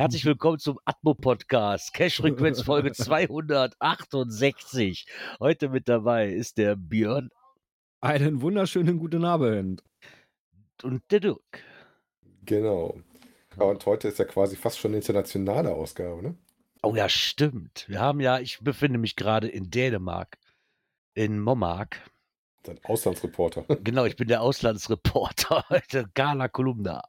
Herzlich willkommen zum Atmo Podcast, Cash Frequenz Folge 268. Heute mit dabei ist der Björn Einen wunderschönen guten Abend. und der Dirk. Genau. Ja, und heute ist ja quasi fast schon eine internationale Ausgabe, ne? Oh ja, stimmt. Wir haben ja, ich befinde mich gerade in Dänemark, in Mommark. Dein Auslandsreporter. Genau, ich bin der Auslandsreporter heute, Gala Kolumna.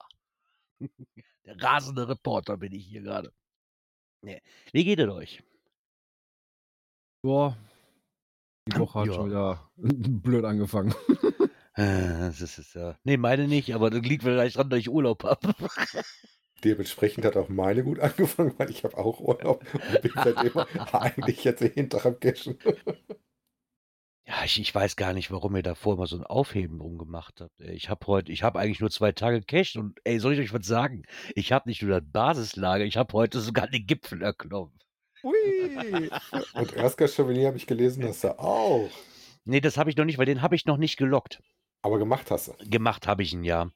Der rasende Reporter bin ich hier gerade. Nee. Wie geht es euch? Boah, die Woche hat Ja. schon wieder blöd angefangen. Äh, Das ist, ist ja. Nee, meine nicht, aber das liegt vielleicht dran, dass ich Urlaub habe. Dementsprechend hat auch meine gut angefangen, weil ich habe auch Urlaub und bin seitdem eigentlich jetzt jeden Tag am Cashen. Ja, ich, ich weiß gar nicht, warum ihr davor immer so ein Aufheben drum gemacht habt. ey. Ich habe heute, ich habe eigentlich nur zwei Tage gecached und ey, soll ich euch was sagen? Ich habe nicht nur das Basislager, ich habe heute sogar den Gipfel erklommen. Ui. Und Erska Chauvigny habe ich gelesen, dass er auch. Nee, das habe ich noch nicht, weil den habe ich noch nicht gelockt. Aber gemacht hast du. Gemacht habe ich ihn ja.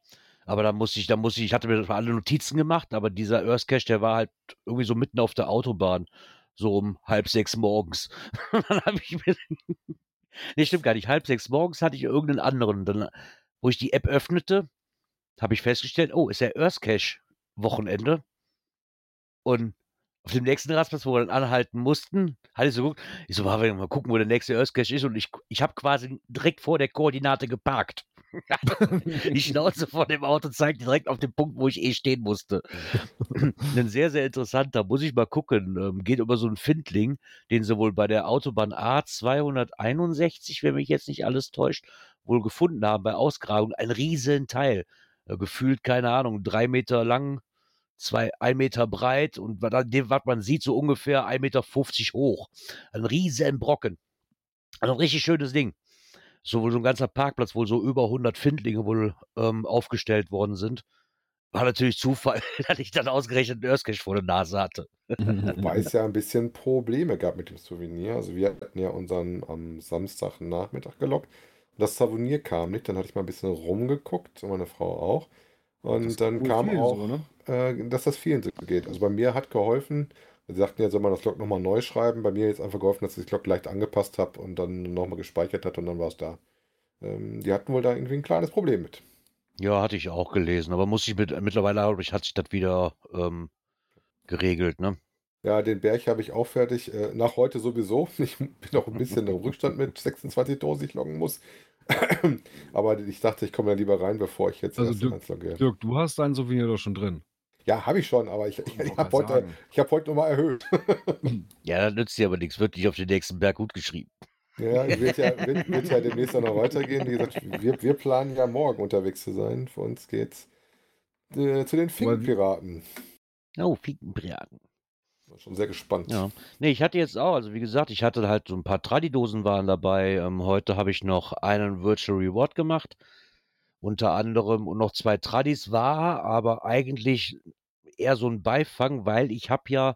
Aber da musste ich, da musste ich, ich hatte mir alle Notizen gemacht, aber dieser Earth Cache, der war halt irgendwie so mitten auf der Autobahn, so um halb sechs morgens. Und dann habe ich mir, nee, stimmt gar nicht, halb sechs morgens hatte ich irgendeinen anderen. Dann, wo ich die App öffnete, habe ich festgestellt, oh, ist der Earth Cache Wochenende. Und auf dem nächsten Rastplatz, wo wir dann anhalten mussten, hatte ich so geguckt, ich so, mal gucken, wo der nächste Earth Cache ist. Und ich, ich habe quasi direkt vor der Koordinate geparkt. Die Schnauze vor dem Auto zeigt direkt auf den Punkt, wo ich eh stehen musste. Ein sehr, sehr interessanter, muss ich mal gucken. Ähm, geht über so einen Findling, den sie wohl bei der Autobahn A261, wenn mich jetzt nicht alles täuscht, wohl gefunden haben bei Ausgrabung. Ein riesen Teil. Äh, gefühlt, keine Ahnung, drei Meter lang, zwei, ein Meter breit und dem, was man sieht, so ungefähr 1,50 Meter hoch. Ein riesen Brocken. Also ein richtig schönes Ding so wohl so ein ganzer Parkplatz, wohl so über 100 Findlinge wohl ähm, aufgestellt worden sind. War natürlich Zufall, dass ich dann ausgerechnet einen Earthcache vor der Nase hatte. Wobei es ja ein bisschen Probleme gab mit dem Souvenir. Also wir hatten ja unseren am Samstagnachmittag gelockt. Und das Souvenir kam nicht. Dann hatte ich mal ein bisschen rumgeguckt und meine Frau auch. Und dann kam auch, so, ne? äh, dass das vielen so geht. Also bei mir hat geholfen, sie sagten ja, soll man das Log nochmal neu schreiben. Bei mir jetzt einfach geholfen, dass ich das Log leicht angepasst habe und dann nochmal gespeichert hat und dann war es da. Ähm, die hatten wohl da irgendwie ein kleines Problem mit. Ja, hatte ich auch gelesen, aber muss ich mit, mittlerweile glaub ich, hat sich das wieder ähm, geregelt, ne? Ja, den Berg habe ich auch fertig. Äh, nach heute sowieso. Ich bin noch ein bisschen im Rückstand mit 26 Dosen, die ich loggen muss. Aber ich dachte, ich komme da lieber rein, bevor ich jetzt Also logge. Dirk, du hast dein Souvenir doch schon drin. Ja, habe ich schon, aber ich, ich, ich habe heute, ich hab heute nochmal erhöht. Ja, das nützt dir aber nichts, wird nicht auf den nächsten Berg gut geschrieben. Ja, wird ja, wird, wird ja demnächst auch noch weitergehen. Wie gesagt, wir, wir planen ja morgen unterwegs zu sein. Für uns geht's äh, zu den Finkenpiraten. Oh, Finkenbraten. Bin Schon sehr gespannt. Ja. Nee, ich hatte jetzt auch, also wie gesagt, ich hatte halt so ein paar Tradidosen waren dabei. Ähm, heute habe ich noch einen Virtual Reward gemacht. Unter anderem und noch zwei Tradis war, aber eigentlich eher so ein Beifang, weil ich habe ja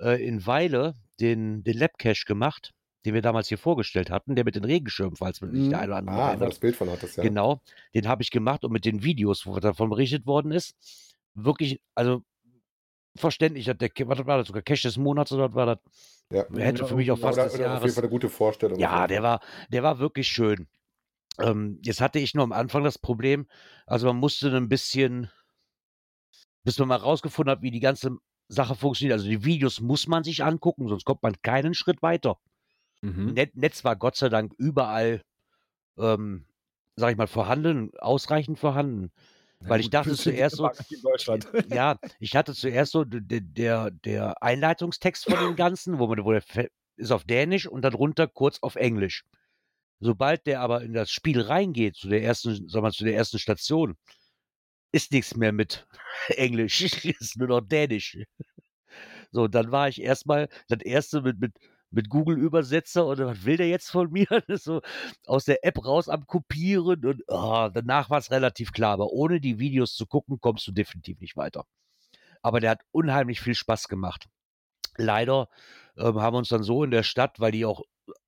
äh, in Weile den, den Labcache gemacht, den wir damals hier vorgestellt hatten, der mit den Regenschirmen, falls man Mhm. der eine oder andere Ah, erinnert. das Bild von hattest, ja. Genau, den habe ich gemacht und mit den Videos, wo davon berichtet worden ist, wirklich, also verständlich, der, was war das sogar Cash des Monats oder was war das? ja. Hätte für mich auch fast Oder, des oder auf jeden Jahres. Fall eine gute Vorstellung. Ja, der war, der war wirklich schön. Ähm, jetzt hatte ich nur am Anfang das Problem, also man musste ein bisschen, bis man mal rausgefunden hat, wie die ganze Sache funktioniert. Also die Videos muss man sich angucken, sonst kommt man keinen Schritt weiter. Mhm. Net, Netz war Gott sei Dank überall, ähm, sag ich mal, vorhanden, ausreichend vorhanden. Weil ich dachte zuerst so, ja, ich hatte zuerst so der, der Einleitungstext von dem Ganzen, wo man, wo der ist auf Dänisch und dann runter kurz auf Englisch. Sobald der aber in das Spiel reingeht, zu der ersten, sag mal, zu der ersten Station, ist nichts mehr mit Englisch, ist nur noch Dänisch. So, dann war ich erstmal das erste mit, mit, mit Google-Übersetzer und was will der jetzt von mir? so aus der App raus am Kopieren und oh, danach war es relativ klar, aber ohne die Videos zu gucken, kommst du definitiv nicht weiter. Aber der hat unheimlich viel Spaß gemacht. Leider ähm, haben wir uns dann so in der Stadt, weil die auch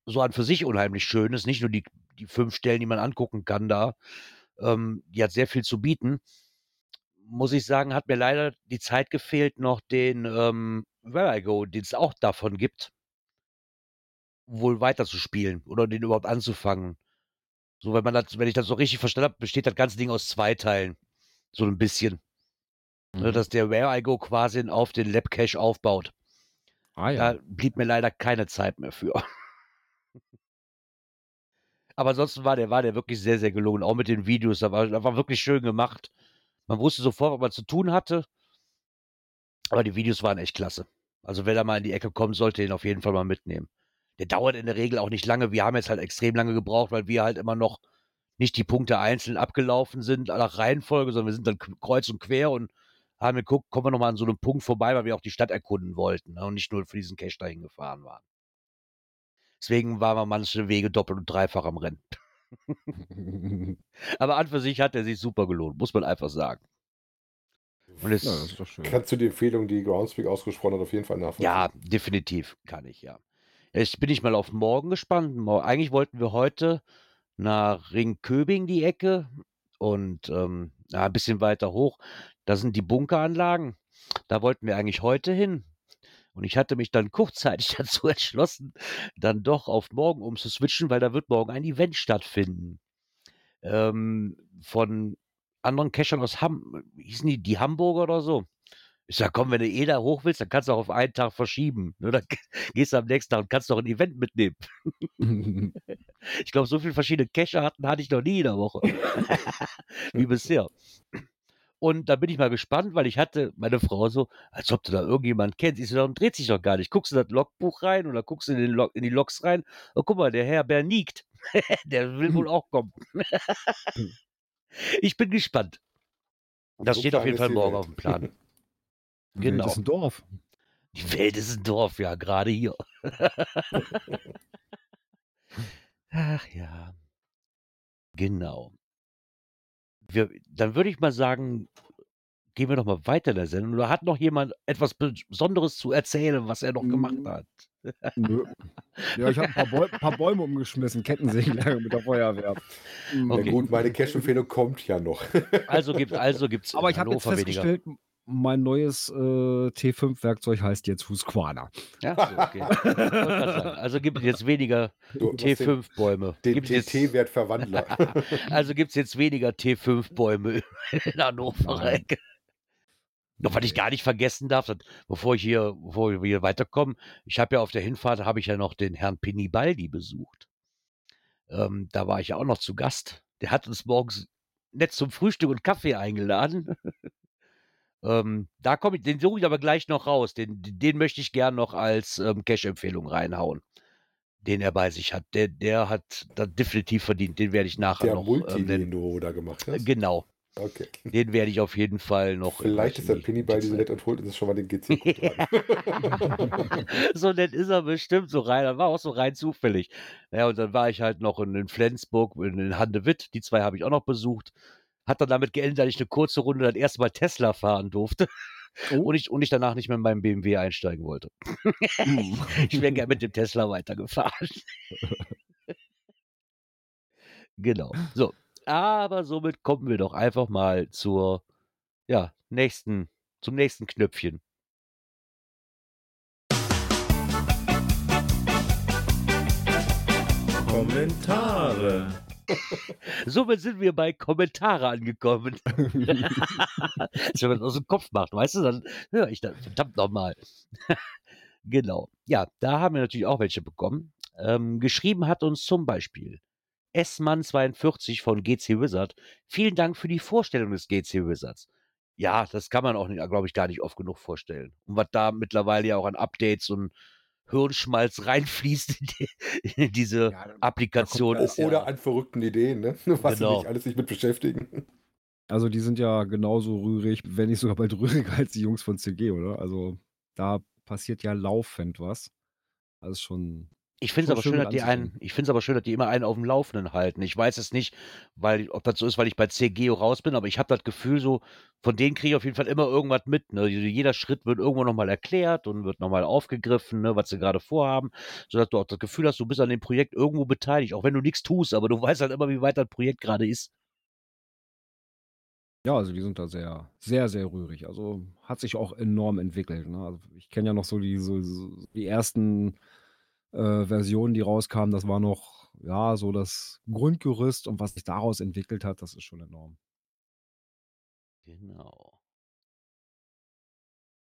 so an für sich unheimlich schön ist, nicht nur die, die fünf Stellen, die man angucken kann da, ähm, die hat sehr viel zu bieten. Muss ich sagen, hat mir leider die Zeit gefehlt, noch den ähm, Where I Go, den es auch davon gibt, wohl weiterzuspielen oder den überhaupt anzufangen. So, wenn man das, wenn ich das so richtig verstanden habe, besteht das ganze Ding aus zwei Teilen. So ein bisschen. Ne, Mhm. dass der Where I Go quasi auf den Lab Cache aufbaut. Ah ja. Da blieb mir leider keine Zeit mehr für. Aber ansonsten war der, war der wirklich sehr, sehr gelungen. Auch mit den Videos. Da war, da war wirklich schön gemacht. Man wusste sofort, was man zu tun hatte. Aber die Videos waren echt klasse. Also wer da mal in die Ecke kommt, sollte ihn auf jeden Fall mal mitnehmen. Der dauert in der Regel auch nicht lange. Wir haben jetzt halt extrem lange gebraucht, weil wir halt immer noch nicht die Punkte einzeln abgelaufen sind nach Reihenfolge, sondern wir sind dann kreuz und quer und haben geguckt, kommen wir nochmal an so einem Punkt vorbei, weil wir auch die Stadt erkunden wollten ne, und nicht nur für diesen Cache dahin gefahren waren. Deswegen waren wir manche Wege doppelt und dreifach am Rennen. Aber an für sich hat er sich super gelohnt, muss man einfach sagen. Und es, ja, das ist doch schön. Kannst du die Empfehlung, die Groundspeak ausgesprochen hat, auf jeden Fall nachvollziehen? ja, definitiv kann ich, ja. Jetzt bin ich mal auf morgen gespannt. Eigentlich wollten wir heute nach Ringköbing die Ecke und ähm, ja, ein bisschen weiter hoch. Da sind die Bunkeranlagen. Da wollten wir eigentlich heute hin. Und ich hatte mich dann kurzzeitig dazu entschlossen, dann doch auf morgen umzuswitchen, weil da wird morgen ein Event stattfinden. Ähm, von anderen Cachern aus Ham, hießen die, die Hamburger oder so. Ich sag, komm, wenn du eh da hoch willst, dann kannst du auch auf einen Tag verschieben. Ne? Dann gehst du am nächsten Tag und kannst noch ein Event mitnehmen. Ich glaube, so viele verschiedene Cacher hatten, hatte ich noch nie in der Woche. Wie bisher. Und da bin ich mal gespannt, weil ich hatte meine Frau so, als ob du da irgendjemand kennst. Ich so, darum dreht sich doch gar nicht. Guckst du das Logbuch rein oder guckst du in, den Log, in die Logs rein? Oh, guck mal, der Herr Berniegt, der will wohl auch kommen. ich bin gespannt. Das So steht auf jeden Fall morgen Welt. auf dem Plan. Genau. ist ein Dorf. Die Welt ist ein Dorf, ja, gerade hier. Ach ja. Genau. Wir, dann würde ich mal sagen, gehen wir doch mal weiter in der Sendung. Oder hat noch jemand etwas Besonderes zu erzählen, was er noch gemacht hat? Nö. Ja, ich habe ein paar, Bäu paar Bäume umgeschmissen, Kettensägenlager mit der Feuerwehr. Na Okay. gut, meine Cash-Empfehlung kommt ja noch. Also gibt also gibt's Aber ich habe jetzt Hannover weniger. Mein neues äh, T5-Werkzeug heißt jetzt Husqvarna. Ja, so, okay. Also gibt es jetzt weniger Du hast den- T5-Bäume. Den jetzt, TT-Wertverwandler. also gibt es jetzt weniger T5-Bäume in Hannover. Nein. Noch was ich gar nicht vergessen darf, das, bevor ich hier, bevor wir hier weiterkommen, ich habe ja auf der Hinfahrt habe ich ja noch den Herrn Pinibaldi besucht. Ähm, da war ich ja auch noch zu Gast. Der hat uns morgens nett zum Frühstück und Kaffee eingeladen. ähm, da komme ich, den suche ich aber gleich noch raus. Den, den möchte ich gern noch als ähm, Cash-Empfehlung reinhauen. Den er bei sich hat. Der, der hat da definitiv verdient. Den werde ich nachher Der noch. Multi, ähm, den den, du da gemacht hast. genau. Okay. Den werde ich auf jeden Fall noch. Vielleicht ist der Penny bei diese nett und holt uns schon mal den GC so nett ist er bestimmt so rein. Das war auch so rein zufällig. Ja, und dann war ich halt noch in, in Flensburg, in, in Handewitt. Die zwei habe ich auch noch besucht. Hat dann damit geendet, dass ich eine kurze Runde das erste Mal Tesla fahren durfte. Oh. Und, ich, und ich danach nicht mehr in meinem BMW einsteigen wollte. Mm. Ich wäre gerne mit dem Tesla weitergefahren. genau. So. Aber somit kommen wir doch einfach mal zur, ja, nächsten, zum nächsten Knöpfchen. Kommentare. Somit sind wir bei Kommentare angekommen. Wenn man das aus dem Kopf macht, weißt du, dann höre ich das verdammt nochmal. genau. Ja, da haben wir natürlich auch welche bekommen. Ähm, geschrieben hat uns zum Beispiel S-Mann42 von GC Wizard. Vielen Dank für die Vorstellung des GC Wizards. Ja, das kann man auch, glaube ich, gar nicht oft genug vorstellen. Und was da mittlerweile ja auch an Updates und Hirnschmalz reinfließt in, die, in diese Ja, Applikation. da kommt ist ja, Oder an verrückten Ideen, ne? Was Genau. sie nicht alles sich mit beschäftigen. Also die sind ja genauso rührig, wenn nicht sogar bald rühriger als die Jungs von CG, oder? Also da passiert ja laufend was. Also schon. Ich finde es aber schön dass die einen, ich finde es aber schön, dass die immer einen auf dem Laufenden halten. Ich weiß es nicht, weil, ob das so ist, weil ich bei CGO raus bin, aber ich habe das Gefühl so, von denen kriege ich auf jeden Fall immer irgendwas mit. Ne? Jeder Schritt wird irgendwo nochmal erklärt und wird nochmal aufgegriffen, ne, was sie gerade vorhaben, sodass du auch das Gefühl hast, du bist an dem Projekt irgendwo beteiligt, auch wenn du nichts tust, aber du weißt halt immer, wie weit das Projekt gerade ist. Ja, also die sind da sehr, sehr, sehr rührig. Also hat sich auch enorm entwickelt. Ne? Also ich kenne ja noch so die, so, so die ersten äh, Versionen, die rauskamen. Das war noch, ja, so das Grundgerüst und was sich daraus entwickelt hat, das ist schon enorm. Genau.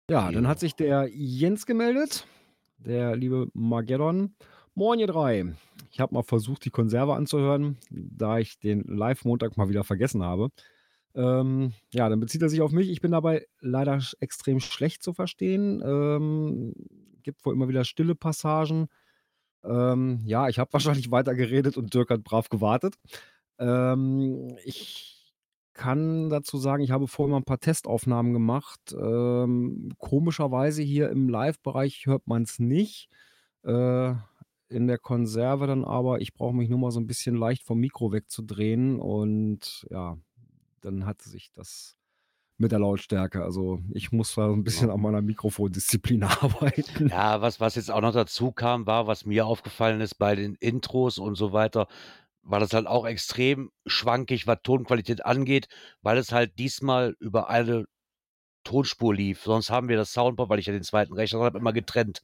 Ja, dann Jo. hat sich der Jens gemeldet, der liebe Mageddon. Moin, ihr drei. Ich habe mal versucht, die Konserve anzuhören, da ich den Live-Montag mal wieder vergessen habe. Ähm, ja, dann bezieht er sich auf mich. Ich bin dabei leider sch- extrem schlecht zu verstehen. Ähm, gibt wohl immer wieder stille Passagen. Ähm, ja, ich habe wahrscheinlich weiter geredet und Dirk hat brav gewartet. Ähm, ich kann dazu sagen, ich habe vorher mal ein paar Testaufnahmen gemacht. Ähm, komischerweise hier im Live-Bereich hört man es nicht. Äh, in der Konserve dann aber, ich brauche mich nur mal so ein bisschen leicht vom Mikro wegzudrehen und ja, dann hat sich das mit der Lautstärke. Also ich muss da ein bisschen an meiner Mikrofondisziplin arbeiten. Ja, was, was jetzt auch noch dazu kam, war, was mir aufgefallen ist bei den Intros und so weiter, war das halt auch extrem schwankig, was Tonqualität angeht, weil es halt diesmal über eine Tonspur lief. Sonst haben wir das Soundboard, weil ich ja den zweiten Rechner habe, immer getrennt.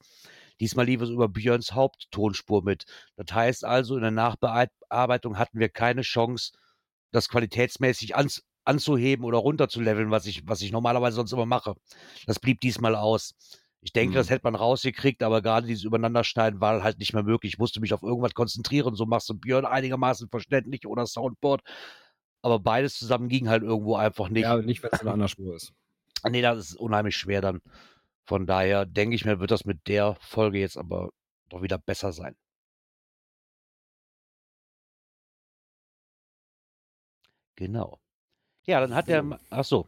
Diesmal lief es über Björns Haupttonspur mit. Das heißt also, in der Nachbearbeitung hatten wir keine Chance, das qualitätsmäßig ans, anzuheben oder runterzuleveln, was ich, was ich normalerweise sonst immer mache. Das blieb diesmal aus. Ich denke, das Mhm. hätte man rausgekriegt, aber gerade dieses Übereinanderschneiden war halt nicht mehr möglich. Ich musste mich auf irgendwas konzentrieren. So machst du Björn einigermaßen verständlich oder Soundboard. Aber beides zusammen ging halt irgendwo einfach nicht. Ja, nicht, wenn es in einer Spur ist. Nee, das ist unheimlich schwer dann. Von daher denke ich mir, wird das mit der Folge jetzt aber doch wieder besser sein. Genau. Ja, dann hat der. Ach so.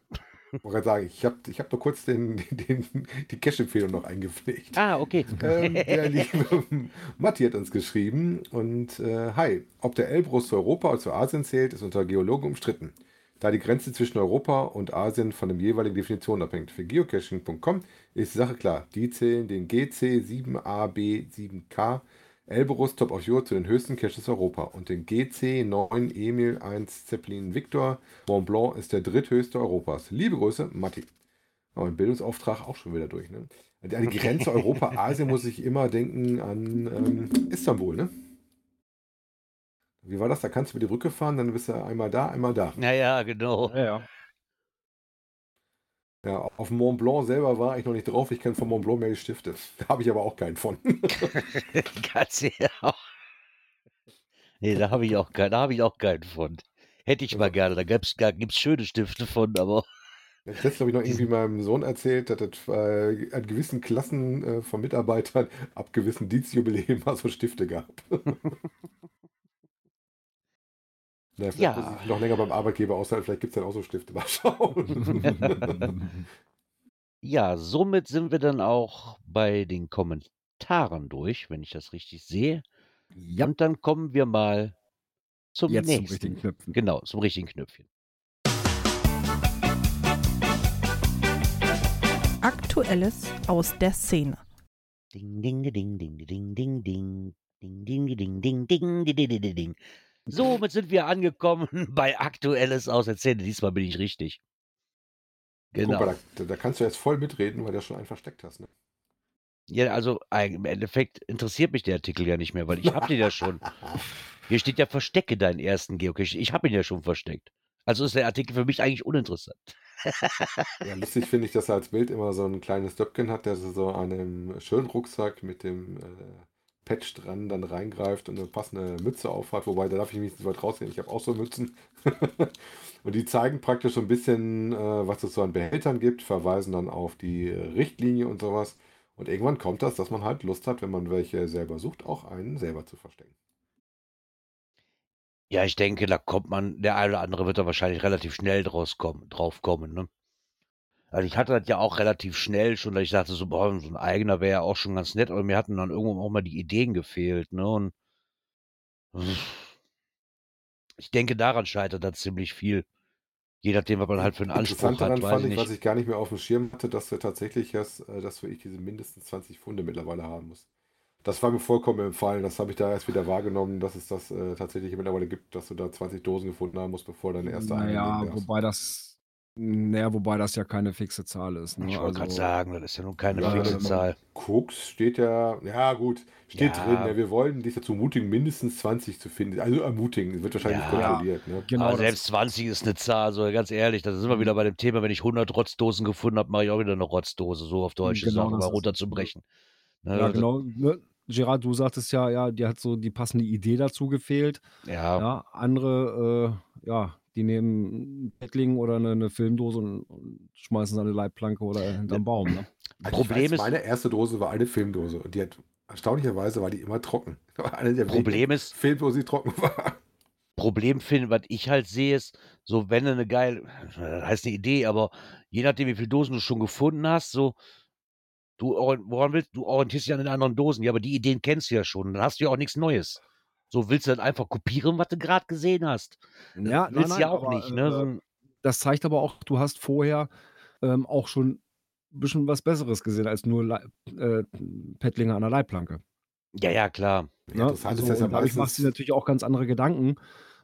Ich wollte gerade sagen, ich habe ich hab nur kurz den, den, die Cache-Empfehlung noch eingepflegt. Ah, okay. Ähm, der liebe Matti hat uns geschrieben und äh, hi, ob der Elbrus zu Europa oder zu Asien zählt, ist unter Geologen umstritten, da die Grenze zwischen Europa und Asien von der jeweiligen Definition abhängt. Für geocaching.com ist die Sache klar, die zählen den GC 7AB7K Elbrus Top of Your zu den höchsten Caches Europa und den GC 9 Emil 1 Zeppelin Victor Mont Blanc ist der dritthöchste Europas. Liebe Grüße, Matti. Aber ein Bildungsauftrag auch schon wieder durch. Ne? An die Grenze Europa-Asien muss ich immer denken an ähm, Istanbul. Ne? Wie war das? Da kannst du über die Brücke fahren, dann bist du einmal da, einmal da. Naja, genau. Ja, ja. Ja, auf Mont Blanc selber war ich noch nicht drauf. Ich kenne von Mont Blanc mehr die Stifte. Da habe ich aber auch keinen von. Ganz genau. Nee, da habe ich auch keinen, da habe ich auch keinen von. Hätte ich mal Also- gerne. Da gibt's, da gibt's schöne Stifte von, aber habe letztens, glaube ich, noch irgendwie meinem Sohn erzählt, dass das äh, an gewissen Klassen äh, von Mitarbeitern ab gewissen Dienstjubiläen mal so Stifte gab. Ja, vielleicht Ja. muss ich noch länger beim Arbeitgeber aushalten, vielleicht gibt es dann auch so Stifte. Mal schauen. ja, somit sind wir dann auch bei den Kommentaren durch, wenn ich das richtig sehe. ja, Und dann kommen wir mal zum jetzt zum nächsten. richtigen Knöpfen. Genau, zum richtigen Knöpfchen. Aktuelles aus der Szene. Ding, ding, ding, ding, ding, ding, ding. Ding, ding, ding, ding, ding, ding, ding, ding, ding. Somit sind wir angekommen bei Aktuelles aus der Szene. Diesmal bin ich richtig. Guck Genau. mal, da, da kannst du jetzt voll mitreden, weil du schon einen versteckt hast. Ne? Ja, also im Endeffekt interessiert mich der Artikel ja nicht mehr, weil ich habe den ja schon. Hier steht ja Verstecke deinen ersten Geocache. Ich habe ihn ja schon versteckt. Also ist der Artikel für mich eigentlich uninteressant. Ja, lustig finde ich, dass er als Bild immer so ein kleines Döpken hat, der so an einem schönen Rucksack mit dem äh, Patch dran dann reingreift und eine passende Mütze aufhat. Wobei, da darf ich mich nicht so weit rausgehen. Ich habe auch so Mützen. und die zeigen praktisch so ein bisschen, äh, was es so an Behältern gibt, verweisen dann auf die Richtlinie und sowas. Und irgendwann kommt das, dass man halt Lust hat, wenn man welche selber sucht, auch einen selber zu verstecken. Ja, ich denke, da kommt man, der eine oder andere wird da wahrscheinlich relativ schnell draus kommen, drauf kommen, ne? Also ich hatte das ja auch relativ schnell schon, dass ich dachte, so, boah, so ein eigener wäre ja auch schon ganz nett, aber mir hatten dann irgendwo auch mal die Ideen gefehlt, ne? Und ich denke, daran scheitert da ziemlich viel. Je nachdem, was man halt für einen Anspruch Interessant hat, daran weiß fand ich was ich gar nicht mehr auf dem Schirm hatte, dass wir tatsächlich erst, äh, dass wir ich diese mindestens 20 Funde mittlerweile haben muss. Das war mir vollkommen empfallen. Das habe ich da erst wieder wahrgenommen, dass es das äh, tatsächlich mittlerweile gibt, dass du da 20 Dosen gefunden haben musst, bevor deine erste Naja, wobei das, naja, wobei das ja keine fixe Zahl ist. Ne? Ich wollte gerade Also, sagen, das ist ja nun keine Ja, fixe Zahl. Koks steht ja, ja gut, steht Ja. drin. Ja, wir wollen dich dazu ermutigen, mindestens 20 zu finden. Also ermutigen, wird wahrscheinlich Ja. kontrolliert. Ne? genau, aber das- selbst 20 ist eine Zahl, also ganz ehrlich, da sind wir wieder bei dem Thema, wenn ich 100 Rotzdosen gefunden habe, mache ich auch wieder eine Rotzdose, so auf Deutsch Genau, gesagt, um das mal ist- runterzubrechen. Ne, Ja, das- genau. Ne? Gerard, du sagtest ja, ja, dir hat so die passende Idee dazu gefehlt. Ja, Ja, andere, äh, ja, die nehmen einen Paddling oder eine, eine Filmdose und, und schmeißen es an eine Leitplanke oder hinterm Baum. Ne? Also Problem ich weiß, ist- meine erste Dose war eine Filmdose und die hat erstaunlicherweise war die immer trocken. War eine der Problem ist, Filmdosen, die trocken war. Problem finde, was ich halt sehe, ist, so wenn du eine geile, heißt eine Idee, aber je nachdem, wie viele Dosen du schon gefunden hast, so, du, woran willst, du orientierst dich an den anderen Dosen, ja, aber die Ideen kennst du ja schon, dann hast du ja auch nichts Neues. So willst du dann einfach kopieren, was du gerade gesehen hast. Ja, willst du ja auch aber, nicht, ne? Äh, das zeigt aber auch, du hast vorher ähm, auch schon ein bisschen was Besseres gesehen als nur Lei- äh, Paddlinge an der Leitplanke. ja, ja, klar. Ne? Interessant so, ist das ja dadurch machst du dir natürlich auch ganz andere Gedanken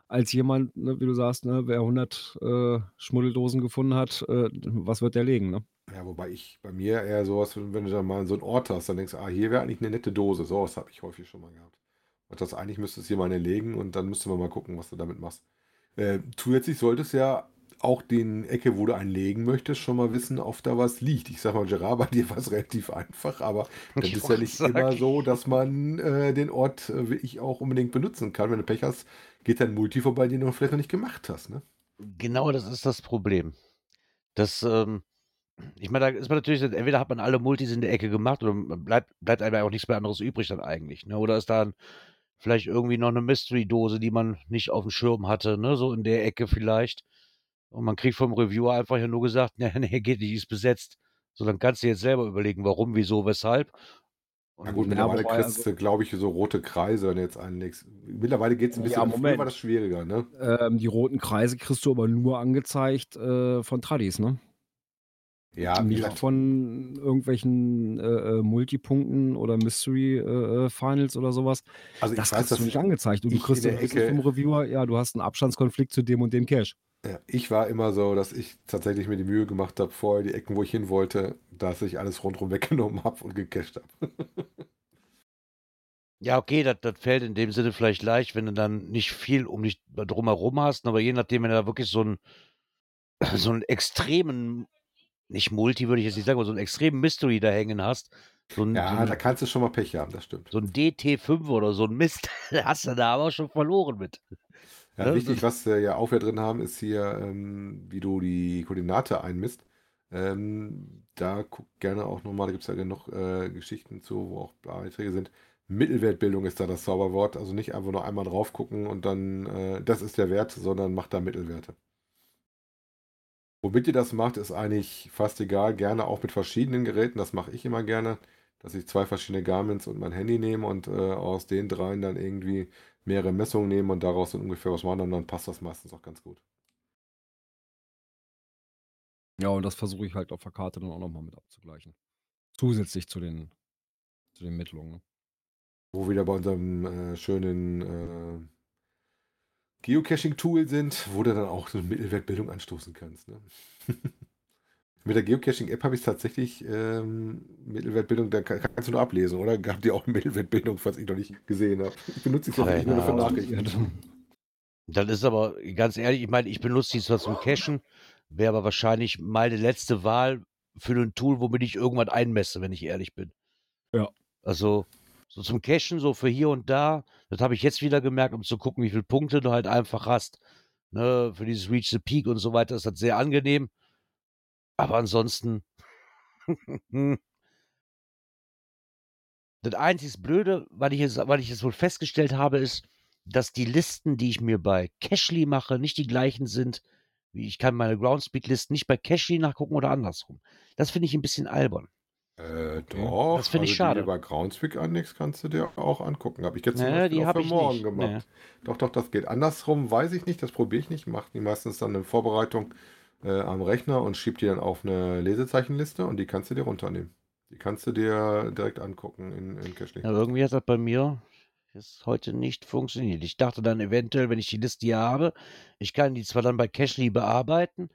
als jemand, ne, wie du sagst, ne, wer 100 äh, Schmuddeldosen gefunden hat, äh, was wird der legen? Ne? ja, wobei ich bei mir eher sowas, wenn du dann mal so einen Ort hast, dann denkst du, ah, hier wäre eigentlich eine nette Dose. So was habe ich häufig schon mal gehabt. Das eigentlich müsstest du hier mal eine legen und dann müsste man mal gucken, was du damit machst. Äh, zusätzlich solltest du ja auch den Ecke, wo du einen legen möchtest, schon mal wissen, ob da was liegt. Ich sag mal, Gerard, bei dir war es relativ einfach, aber das Ich ist ja nicht sagen. immer so, dass man äh, den Ort äh, wirklich auch unbedingt benutzen kann. Wenn du Pech hast, geht dann Multi vorbei, den du vielleicht noch nicht gemacht hast. Ne? Genau das ist das Problem. Das, ähm, ich meine, da ist man natürlich, entweder hat man alle Multis in der Ecke gemacht oder bleibt, bleibt einem ja auch nichts mehr anderes übrig dann eigentlich. Ne? Oder ist da vielleicht irgendwie noch eine Mystery-Dose, die man nicht auf dem Schirm hatte, ne? so in der Ecke vielleicht. Und man kriegt vom Reviewer einfach ja nur gesagt, nee, nee, geht nicht, ist besetzt. So, dann kannst du jetzt selber überlegen, warum, wieso, weshalb. Na gut, mittlerweile kriegst du, glaube ich, so rote Kreise, wenn du jetzt einlegst. Mittlerweile geht es ein bisschen, Ja, früher Moment. war das schwieriger, ne? Ähm, die roten Kreise kriegst du aber nur angezeigt äh, von Tradis, ne? Ja, wie Nicht gesagt, von irgendwelchen äh, äh, Multipunkten oder Mystery äh, äh, Finals oder sowas. also ich Das weiß, kriegst du nicht angezeigt. Und du kriegst in der Ecke- vom Reviewer, ja, du hast einen Abstandskonflikt zu dem und dem Cache. ja, ich war immer so, dass ich tatsächlich mir die Mühe gemacht habe, vorher die Ecken, wo ich hin wollte, dass ich alles rundherum weggenommen habe und gecached habe. Ja, okay, das, das fällt in dem Sinne vielleicht leicht, wenn du dann nicht viel um dich drumherum hast, aber je nachdem, wenn du da wirklich so einen, so einen extremen, nicht Multi würde ich jetzt nicht sagen, aber so einen extremen Mystery da hängen hast, so ein, so Ja, ein, da kannst du schon mal Pech haben, das stimmt. so ein DT5 oder so ein Mist, hast du da aber schon verloren mit. Ja, ne, wichtig, was wir ja auch wieder drin haben, ist hier, ähm, wie du die Koordinate einmisst. Ähm, da guck gerne auch nochmal, da gibt es ja genug äh, Geschichten zu, wo auch Beiträge sind. Mittelwertbildung ist da das Zauberwort. Also nicht einfach nur einmal drauf gucken und dann, äh, das ist der Wert, sondern macht da Mittelwerte. Womit ihr das macht, ist eigentlich fast egal. Gerne auch mit verschiedenen Geräten. Das mache ich immer gerne, dass ich zwei verschiedene Garments und mein Handy nehme und äh, aus den dreien dann irgendwie mehrere Messungen nehme und daraus dann ungefähr was machen. Und dann passt das meistens auch ganz gut. Ja, und das versuche ich halt auf der Karte dann auch nochmal mit abzugleichen. Zusätzlich zu den, zu den Mittlungen. Ne? Wo wieder bei unserem äh, schönen äh, Geocaching-Tool sind, wo du dann auch so eine Mittelwertbildung anstoßen kannst. Ne? Mit der Geocaching-App habe ich tatsächlich ähm, Mittelwertbildung, da kann- kannst du nur ablesen, oder? Habt ihr auch eine Mittelwertbildung, was ich noch nicht gesehen habe? Ich benutze sie tatsächlich nur für. Nachrichten. Das ist aber ganz ehrlich, ich meine, ich benutze die zwar zum Cachen, wäre aber wahrscheinlich meine letzte Wahl für ein Tool, womit ich irgendwann einmesse, wenn ich ehrlich bin. Ja. Also so zum Cachen, so für hier und da, das habe ich jetzt wieder gemerkt, um zu gucken, wie viele Punkte du halt einfach hast. Ne, für dieses Reach the Peak und so weiter ist das sehr angenehm. Aber ansonsten Das einzig Blöde, weil ich, es, weil ich es wohl festgestellt habe, ist, dass die Listen, die ich mir bei Cashly mache, nicht die gleichen sind. wie Ich kann meine Groundspeak-Listen nicht bei Cashly nachgucken oder andersrum. Das finde ich ein bisschen albern. Äh, doch. Das finde ich also schade. Die bei Groundspeak anlegst, kannst du dir auch angucken. Habe ich jetzt Naja, die auch für ich morgen nicht. gemacht. Naja. Doch, doch, das geht. Andersrum weiß ich nicht, das probiere ich nicht. Mache die meistens dann eine Vorbereitung äh, am Rechner und schieb die dann auf eine Lesezeichenliste und die kannst du dir runternehmen. Die kannst du dir direkt angucken in, in Cashly. Ja, irgendwie hat das bei mir jetzt heute nicht funktioniert. Ich dachte dann eventuell, wenn ich die Liste hier habe, ich kann die zwar dann bei Cashly bearbeiten,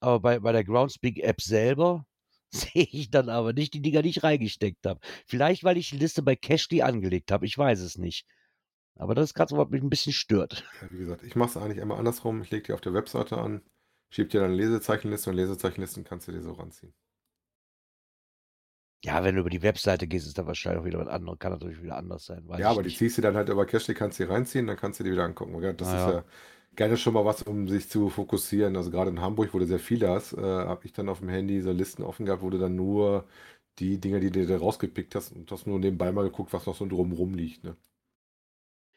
aber bei, bei der Groundspeak-App selber sehe ich dann aber nicht die Dinger, die ich reingesteckt habe. Vielleicht, weil ich die Liste bei Cashly angelegt habe. Ich weiß es nicht. Aber das ist gerade so, was mich ein bisschen stört. Ja, wie gesagt, ich mache es eigentlich einmal andersrum. Ich lege die auf der Webseite an, schieb dir dann eine Lesezeichenliste und Lesezeichenlisten kannst du dir so ranziehen. Ja, wenn du über die Webseite gehst, ist da wahrscheinlich auch wieder was anderes. Kann natürlich wieder anders sein. Ja, aber die nicht. ziehst du dann halt über Cashly, kannst du die reinziehen, dann kannst du die wieder angucken. Das Ah, ist ja. ja gerne schon mal was, um sich zu fokussieren. Also gerade in Hamburg, wo du sehr viele hast, äh, habe ich dann auf dem Handy so Listen offen gehabt, wo du dann nur die Dinge, die du da rausgepickt hast und hast nur nebenbei mal geguckt, was noch so drumrum liegt. Ne?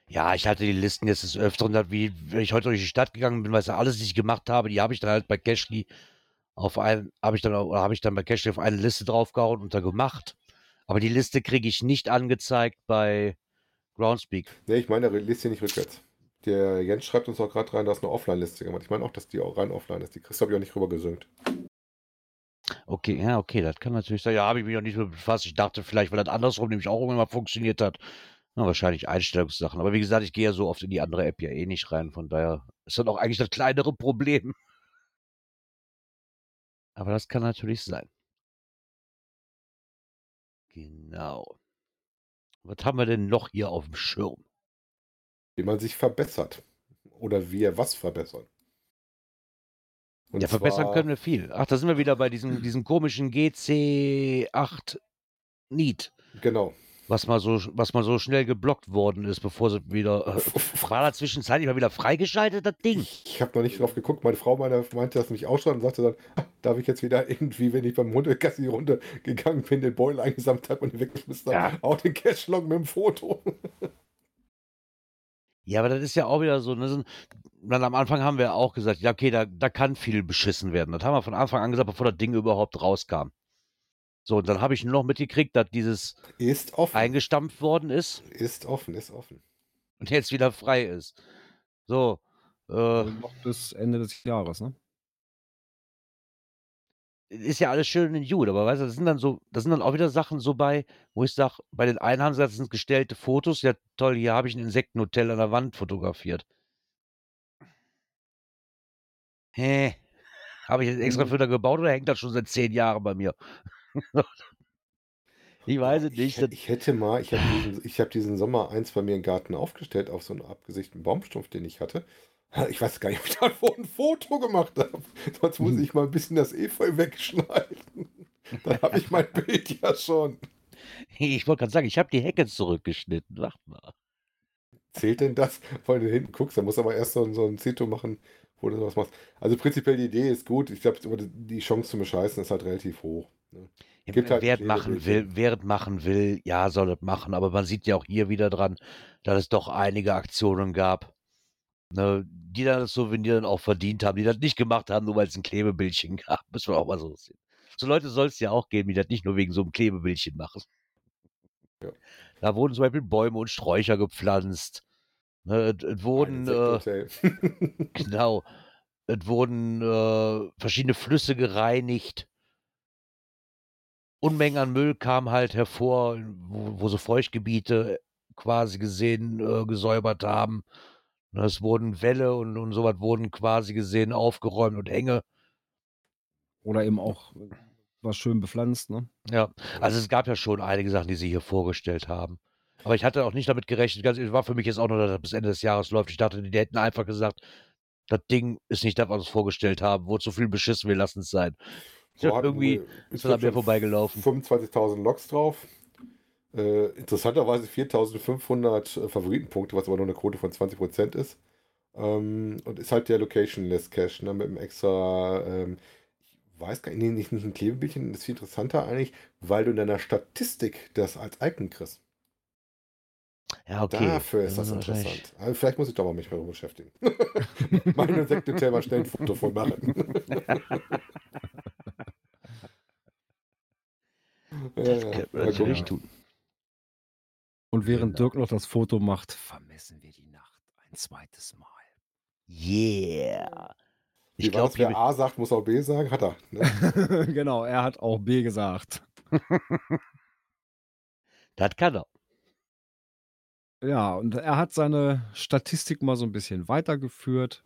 Ja, ich hatte die Listen jetzt des Öfteren, wie wenn ich heute durch die Stadt gegangen bin, weißt du, alles, was ich gemacht habe, die habe ich dann halt bei Cashly auf ein, habe ich dann, oder habe ich dann bei Cashly auf eine Liste draufgehauen und da gemacht. Aber die Liste kriege ich nicht angezeigt bei Groundspeak. Nee, ich meine, hier nicht rückwärts. Der Jens schreibt uns auch gerade rein, da ist eine Offline-Liste gemacht. Ich meine auch, dass die auch rein offline ist. Die du, glaube ich, auch nicht rüber gesynkt. Okay, ja, okay, das kann natürlich sein. Ja, habe ich mich noch nicht mit befasst. Ich dachte vielleicht, weil das andersrum nämlich auch irgendwann mal funktioniert hat. Na, wahrscheinlich Einstellungssachen. Aber wie gesagt, ich gehe ja so oft in die andere App ja eh nicht rein. Von daher ist das auch eigentlich das kleinere Problem. Aber das kann natürlich sein. Genau. Was haben wir denn noch hier auf dem Schirm? Wie man sich verbessert. Oder wir was verbessern. Und ja, verbessern zwar- können wir viel. Ach, da sind wir wieder bei diesem, diesem komischen GC8 Need, Genau. was mal so, was mal so schnell geblockt worden ist, bevor sie wieder. Äh, war da zwischenzeitlich mal wieder freigeschaltet, das Ding? Ich habe noch nicht drauf geguckt. Meine Frau meine, meinte das nämlich auch schon und sagte dann, "Ah, darf ich jetzt wieder irgendwie, wenn ich beim Hundegassi runtergegangen bin, den Beutel eingesammelt habe und ihn weggeschmissen habe, Ja. auch den Cashlog mit dem Foto. Ja, aber das ist ja auch wieder so. Ne, so- dann am Anfang haben wir auch gesagt, ja, okay, da, da kann viel beschissen werden. Das haben wir von Anfang an gesagt, bevor das Ding überhaupt rauskam. So, und dann habe ich nur noch mitgekriegt, dass dieses Ist offen. eingestampft worden ist Ist offen, ist offen. und jetzt wieder frei ist. So, äh, Also noch bis Ende des Jahres, ne? Ist ja alles schön und gut, aber weißt du, das sind dann so, das sind dann auch wieder Sachen so bei, wo ich sage, bei den einen haben sie das sind gestellte Fotos. Ja, toll, hier habe ich ein Insektenhotel an der Wand fotografiert. Hä? Habe ich jetzt extra Mhm. für da gebaut oder hängt das schon seit zehn Jahren bei mir? ich weiß es ich, nicht. Das, ich hätte mal, ich habe diesen, ich hab diesen Sommer eins bei mir im Garten aufgestellt auf so einen abgesichten Baumstumpf, den ich hatte. Ich weiß gar nicht, ob ich davon ein Foto gemacht habe. Sonst muss ich mal ein bisschen das Efeu wegschneiden. Dann habe ich mein Bild ja schon. ich wollte gerade sagen, ich habe die Hecke zurückgeschnitten. Warte mal. Zählt denn das? Weil du hinten guckst, dann musst du aber erst so, ein- so ein Zito machen, wo du sowas machst. Also prinzipiell die Idee ist gut. Ich glaube, die Chance zu bescheißen ist halt relativ hoch. Ne? Ja, Gibt halt wer es machen will, wer es machen will, ja, soll es machen. Aber man sieht ja auch hier wieder dran, dass es doch einige Aktionen gab, ne, die dann das Souvenir dann auch verdient haben, die das nicht gemacht haben, nur weil es ein Klebebildchen gab. Müssen wir auch mal so sehen. So Leute soll es ja auch geben, die das nicht nur wegen so einem Klebebildchen machen. Ja. Da wurden zum Beispiel Bäume und Sträucher gepflanzt. Ne, es, es wurden, äh, genau, es wurden äh, verschiedene Flüsse gereinigt. Unmengen an Müll kam halt hervor, wo, wo so Feuchtgebiete quasi gesehen äh, gesäubert haben. Und Es wurden Wälle und, und sowas wurden quasi gesehen aufgeräumt und Hänge. Oder eben auch was schön bepflanzt, ne? Ja, also es gab ja schon einige Sachen, die sie hier vorgestellt haben. Aber ich hatte auch nicht damit gerechnet. Ganz, war für mich jetzt auch nur, dass das bis Ende des Jahres läuft. Ich dachte, die hätten einfach gesagt, das Ding ist nicht das, was wir uns vorgestellt haben. Wurde zu viel beschissen, wir lassen es sein. So irgendwie ist das an mir vorbeigelaufen. 25.000 Logs drauf. Äh, interessanterweise 4.500 äh, Favoritenpunkte, was aber nur eine Quote von 20% ist. Ähm, und ist halt der Location-Less Cache, ne, mit einem extra. Ähm, weiß gar nicht, nicht, nicht ein Klebebildchen, das ist viel interessanter eigentlich, weil du in deiner Statistik das als Icon kriegst. Ja, okay. Dafür ist das wahrscheinlich. interessant. Also vielleicht muss ich doch mal mich mal beschäftigen. Meine Insektenhotel mal schnell ein Foto von machen. Das Ja, könnte man natürlich tun. Und während Genau. Dirk noch das Foto macht, vermessen wir die Nacht ein zweites Mal. Yeah. Ich Wie war das, glaube, wer A sagt, muss auch B sagen? Hat er. Ne? genau, er hat auch B gesagt. das kann er. Ja, und er hat seine Statistik mal so ein bisschen weitergeführt.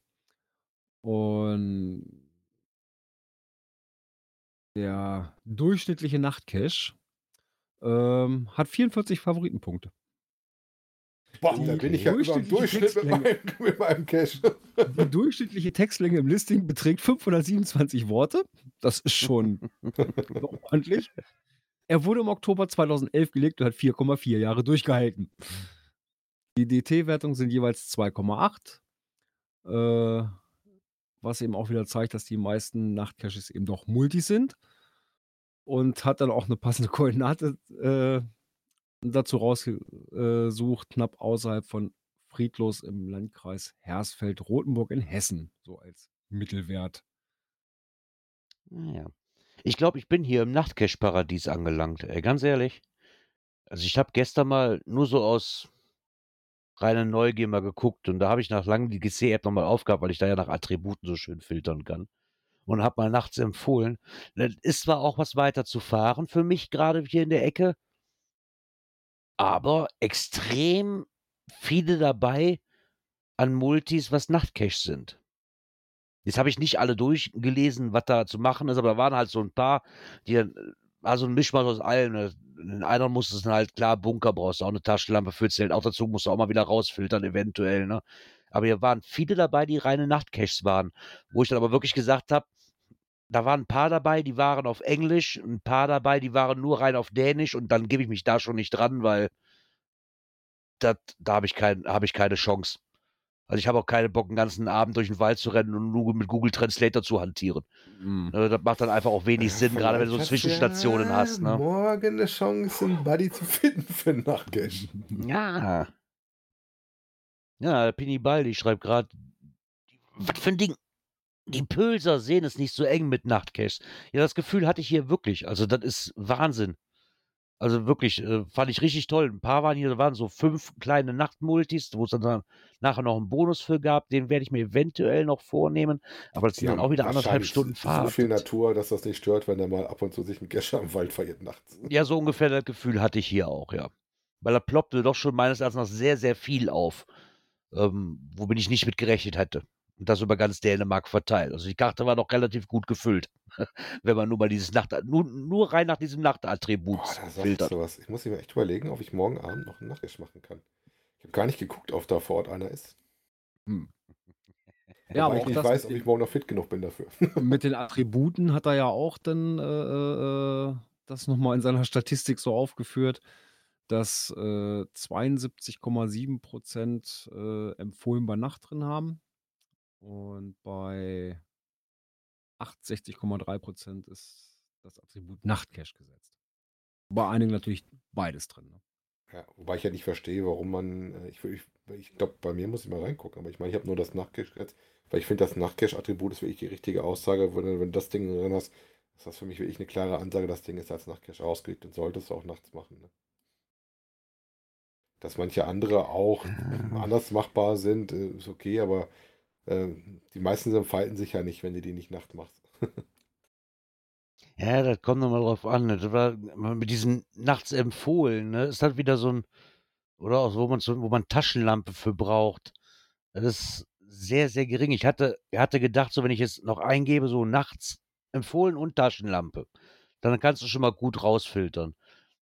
Und der durchschnittliche Nachtcache ähm, hat 44 Favoritenpunkte. Boah, Die da bin ich ja über dem Durchschnitt mit meinem, mit meinem Cash. Die durchschnittliche Textlänge im Listing beträgt 527 Worte. Das ist schon ordentlich. Er wurde im Oktober 2011 gelegt und hat 4,4 Jahre durchgehalten. Die DT-Wertungen sind jeweils 2,8. Äh, was eben auch wieder zeigt, dass die meisten Nachtcaches eben doch Multis sind. Und hat dann auch eine passende Koordinate äh, dazu rausgesucht, knapp außerhalb von Friedlos im Landkreis Hersfeld-Rotenburg in Hessen, so als Mittelwert. Naja. Ich glaube, ich bin hier im Nachtcash-Paradies angelangt, ey, ganz ehrlich. Also ich habe gestern mal nur so aus reiner Neugier mal geguckt und da habe ich nach langem die GC-App nochmal aufgehabt, weil ich da ja nach Attributen so schön filtern kann. Und habe mal nachts empfohlen. Das ist zwar auch was weiter zu fahren für mich gerade hier in der Ecke, aber extrem viele dabei an Multis, was Nachtcaches sind. Jetzt habe ich nicht alle durchgelesen, was da zu machen ist, aber da waren halt so ein paar, die dann, also ein Mischmasch aus allem. ne? In einer musst du es halt klar, Bunker brauchst du auch eine Taschenlampe für zählt auch dazu, musst du auch mal wieder rausfiltern, eventuell, ne? Aber hier waren viele dabei, die reine Nachtcaches waren, wo ich dann aber wirklich gesagt habe, da waren ein paar dabei, die waren auf Englisch, ein paar dabei, die waren nur rein auf Dänisch und dann gebe ich mich da schon nicht dran, weil dat, da habe ich, kein, hab ich keine Chance. Also ich habe auch keinen Bock, den ganzen Abend durch den Wald zu rennen und nur mit Google Translator zu hantieren. Hm. Ne, Das macht dann einfach auch wenig Sinn, gerade wenn du so Zwischenstationen ja hast. Ne? Morgen eine Chance, einen Buddy zu finden für Nachtcash. Ja. Ja, Pini Baldi schreibt gerade, was für ein Ding. Die Pölser sehen es nicht so eng mit Nachtcaches. Ja, das Gefühl hatte ich hier wirklich. Also, das ist Wahnsinn. Also wirklich, äh, fand ich richtig toll. Ein paar waren hier, da waren so fünf kleine Nachtmultis, wo es dann, nachher noch einen Bonus für gab. Den werde ich mir eventuell noch vornehmen. Aber das sind dann auch wieder anderthalb Stunden So Fahrt. viel Natur, dass das nicht stört, wenn er mal ab und zu sich ein Cacher im Wald verirrt nachts. Ja, so ungefähr das Gefühl hatte ich hier auch, ja. Weil da ploppte doch schon meines Erachtens nach sehr, sehr viel auf, ähm, womit ich nicht mit gerechnet hätte. Und das über ganz Dänemark verteilt. Also die Karte war doch relativ gut gefüllt, wenn man nur mal dieses Nacht, nur, nur rein nach diesem Nachtattribut sagst filtert. du was. Ich muss mir echt überlegen, ob ich morgen Abend noch einen Nachtcash machen kann. Ich habe gar nicht geguckt, ob da vor Ort einer ist. Hm. Ja, aber ich nicht weiß, mit ob ich morgen noch fit genug bin dafür. Mit den Attributen hat er ja auch dann äh, äh, das nochmal in seiner Statistik so aufgeführt, dass äh, 72,7 Prozent äh, empfohlen bei Nacht drin haben und bei 68,3 Prozent ist das Attribut Nachtcache gesetzt. Bei einigen natürlich beides drin. Ne? Ja, wobei ich ja nicht verstehe, warum man, äh, ich, ich, ich glaube, bei mir muss ich mal reingucken, aber ich meine, ich habe nur das Nachtcache jetzt, weil ich finde, das Nachtcache-Attribut ist wirklich die richtige Aussage, wenn, du- wenn du das Ding drin hast, ist das für mich wirklich eine klare Ansage, das Ding ist als Nachtcache ausgelegt und solltest du auch nachts machen. Ne? Dass manche andere auch anders machbar sind, äh, ist okay, aber äh, die meisten entfalten sich ja nicht, wenn du die nicht nachts machst. Ja, das kommt nochmal drauf an. ne? Das war mit diesem nachts empfohlen, ne? Ist halt wieder so ein, oder auch, wo man so, wo man Taschenlampe für braucht. Das ist sehr, sehr gering. Ich hatte, hatte gedacht, so wenn ich jetzt noch eingebe, so nachts empfohlen und Taschenlampe, dann kannst du schon mal gut rausfiltern.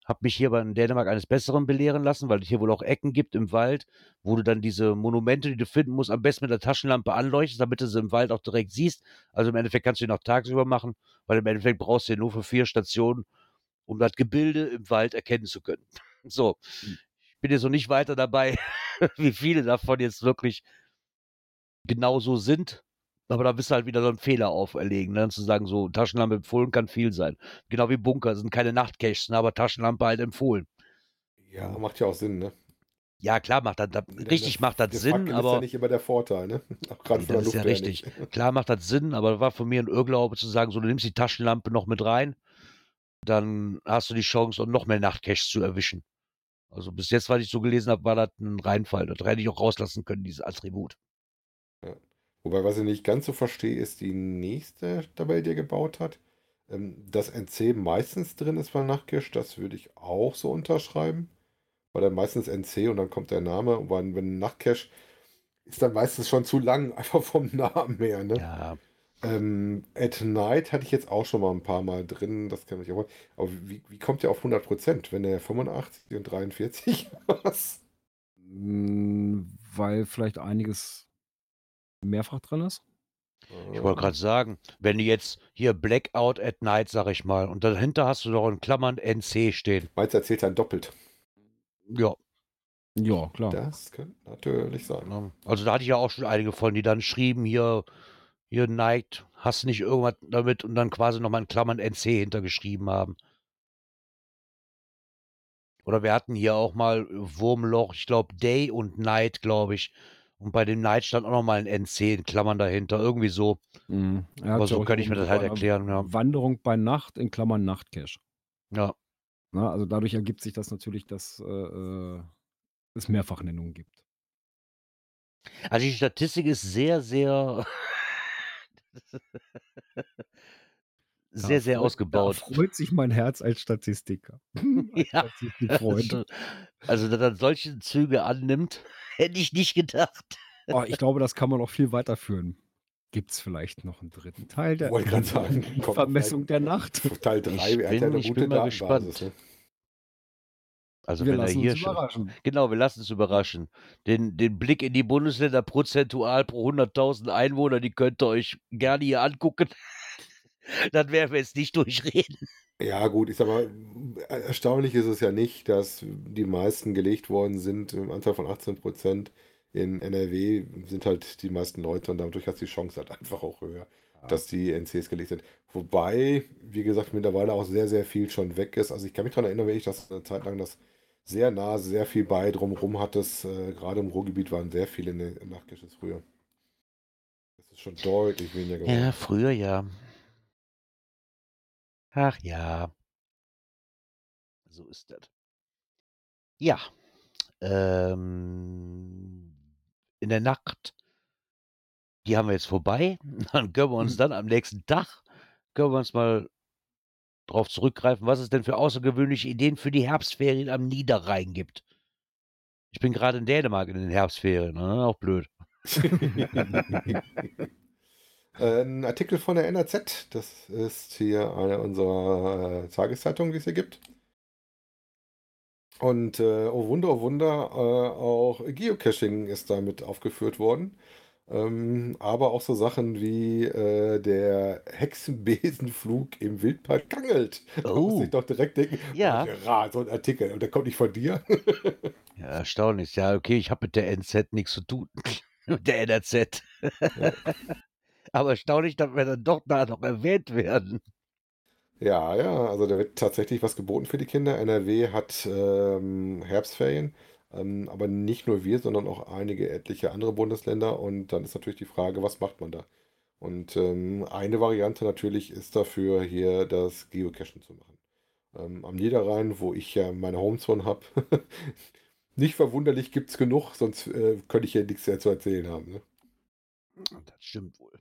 Hab mich hier bei in Dänemark eines Besseren belehren lassen, weil es hier wohl auch Ecken gibt im Wald, wo du dann diese Monumente, die du finden musst, am besten mit der Taschenlampe anleuchtest, damit du sie im Wald auch direkt siehst. Also im Endeffekt kannst du die noch tagsüber machen, weil im Endeffekt brauchst du ja nur für vier Stationen, um das Gebilde im Wald erkennen zu können. So, ich bin jetzt noch nicht weiter dabei, wie viele davon jetzt wirklich genau so sind. Aber da bist du halt wieder so ein Fehler auferlegen, ne? zu sagen, so Taschenlampe empfohlen kann viel sein. Genau wie Bunker, sind keine Nachtcaches, ne? aber Taschenlampe halt empfohlen. Ja, macht ja auch Sinn, ne? Ja, klar macht das, das richtig macht das Der Sinn, Fackel ist ja aber nicht immer der Vorteil, ne? Auch gerade Nee, von der das ist ja richtig. nicht. Klar macht das Sinn, aber das war von mir ein Irrglaube zu sagen, so du nimmst die Taschenlampe noch mit rein, dann hast du die Chance, noch mehr Nachtcaches zu erwischen. Also bis jetzt, was ich so gelesen habe, war das ein Reinfall. Das hätte ich auch rauslassen können, dieses Attribut. Wobei, was ich nicht ganz so verstehe, ist die nächste Tabelle, die er gebaut hat. Ähm, Dass NC meistens drin ist bei Nachtcache, das würde ich auch so unterschreiben. Weil dann meistens NC und dann kommt der Name. Und wenn, Nachtcache ist dann meistens schon zu lang, einfach vom Namen her. Ne? Ja, Ähm, At Night hatte ich jetzt auch schon mal ein paar Mal drin, das kann ich aber. Aber wie, wie kommt der auf 100%, wenn der 85 und 43 was? Mm, Weil vielleicht einiges mehrfach drin ist. ich wollte gerade sagen, wenn du jetzt hier Blackout at Night, sag ich mal, und dahinter hast du doch in Klammern NC stehen. Meinst du, erzählt dann doppelt? Ja, Ja, klar. Das könnte natürlich sein. also da hatte ich ja auch schon einige von, die dann schrieben, hier, hier Night, hast du nicht irgendwas damit und dann quasi nochmal in Klammern NC hintergeschrieben haben. Oder wir hatten hier auch mal Wurmloch, ich glaube Day und Night, glaube ich. Und bei dem Night stand auch nochmal ein NC in Klammern dahinter, irgendwie so. Mhm. Er Aber so könnte ich mir das halt erklären, ja. Wanderung bei Nacht in Klammern Nachtcache. Ja, Na, also dadurch ergibt sich das natürlich, dass äh, äh, es Mehrfachnennungen gibt. also die Statistik ist sehr, sehr, sehr, sehr ausgebaut. Da freut sich mein Herz als Statistiker. Als Ja. Statistikfreund. Also, dass er solche Züge annimmt, hätte ich nicht gedacht. Oh, ich glaube, das kann man auch viel weiterführen. Gibt es vielleicht noch einen dritten Teil der Wollte gerade sagen, Vermessung der Nacht? Teil 3, Ich hat ja bin- eine ich gute bin mal gespannt. Ne? Also Wir wenn er lassen hier uns schon, überraschen. genau, wir lassen uns überraschen. Den, den Blick in die Bundesländer prozentual pro 100.000 Einwohner, die könnt ihr euch gerne hier angucken. Dann werden wir jetzt nicht durchreden. Ja, gut, ich sag mal, erstaunlich ist es ja nicht, dass die meisten gelegt worden sind, im Anteil von 18 Prozent. In NRW sind halt die meisten Leute und dadurch hat die Chance halt einfach auch höher, dass die NCs gelegt sind. Wobei, wie gesagt, mittlerweile auch sehr, sehr viel schon weg ist. Also ich kann mich daran erinnern, wenn ich das eine Zeit lang das sehr nah, sehr viel bei drumherum hattest. Äh, gerade im Ruhrgebiet waren sehr viele Nachtcaches früher. Das ist schon deutlich weniger geworden. Ja, früher ja. Ach ja. So ist das. Ja. Ähm, in der Nacht, die haben wir jetzt vorbei. Dann können wir uns dann am nächsten Tag, können wir uns mal drauf zurückgreifen, was es denn für außergewöhnliche Ideen für die Herbstferien am Niederrhein gibt. Ich bin gerade in Dänemark in den Herbstferien, ne? auch blöd. Äh, Ein Artikel von der NRZ, das ist hier eine unserer äh, Tageszeitungen, die es hier gibt. Und äh, oh Wunder, oh Wunder, äh, auch Geocaching ist damit aufgeführt worden. Ähm, aber auch so Sachen wie äh, der Hexenbesenflug im Wildpark Kangelt. Da muss Oh. ich doch direkt denken, Ja. ja, so ein Artikel, und der kommt nicht von dir. Ja, erstaunlich. Ja, okay, ich habe mit der NZ nichts zu tun. mit der NRZ. Aber erstaunlich, dass wir dann doch da noch erwähnt werden. Ja, ja, also da wird tatsächlich was geboten für die Kinder. NRW hat ähm, Herbstferien, ähm, aber nicht nur wir, sondern auch einige etliche andere Bundesländer. Und dann ist natürlich die Frage, was macht man da? Und ähm, eine Variante natürlich ist dafür, hier das Geocachen zu machen. Ähm, am Niederrhein, wo ich ja meine Homezone habe, nicht verwunderlich gibt es genug, sonst äh, könnte ich ja nichts mehr zu erzählen haben. Ne? Das stimmt wohl.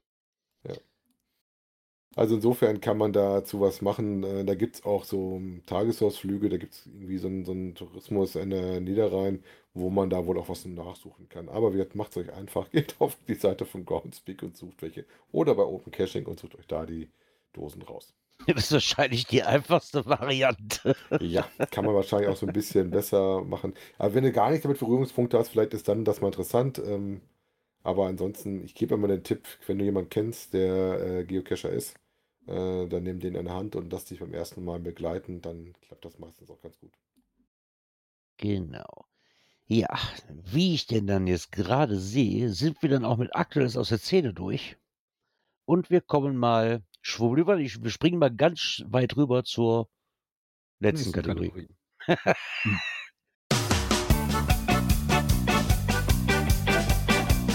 Also insofern kann man dazu was machen. Äh, Da gibt es auch so Tagesausflüge, da gibt es irgendwie so einen, so einen Tourismus in der Niederrhein, wo man da wohl auch was nachsuchen kann. Aber macht es euch einfach, geht auf die Seite von Groundspeak und sucht welche. Oder bei Open Caching und sucht euch da die Dosen raus. Das ist wahrscheinlich die einfachste Variante. Ja, kann man wahrscheinlich auch so ein bisschen besser machen. Aber wenn du gar nicht damit Berührungspunkte hast, vielleicht ist dann das mal interessant. Ähm, aber ansonsten, ich gebe immer den Tipp, wenn du jemanden kennst, der äh, Geocacher ist, äh, dann nimm den in der Hand und lass dich beim ersten Mal begleiten, dann klappt das meistens auch ganz gut. Genau. Ja, wie ich denn dann jetzt gerade sehe, sind wir dann auch mit Aktuelles aus der Szene durch. und wir kommen mal schwubbel ich wir springen mal ganz weit rüber zur letzten Nächste Kategorie.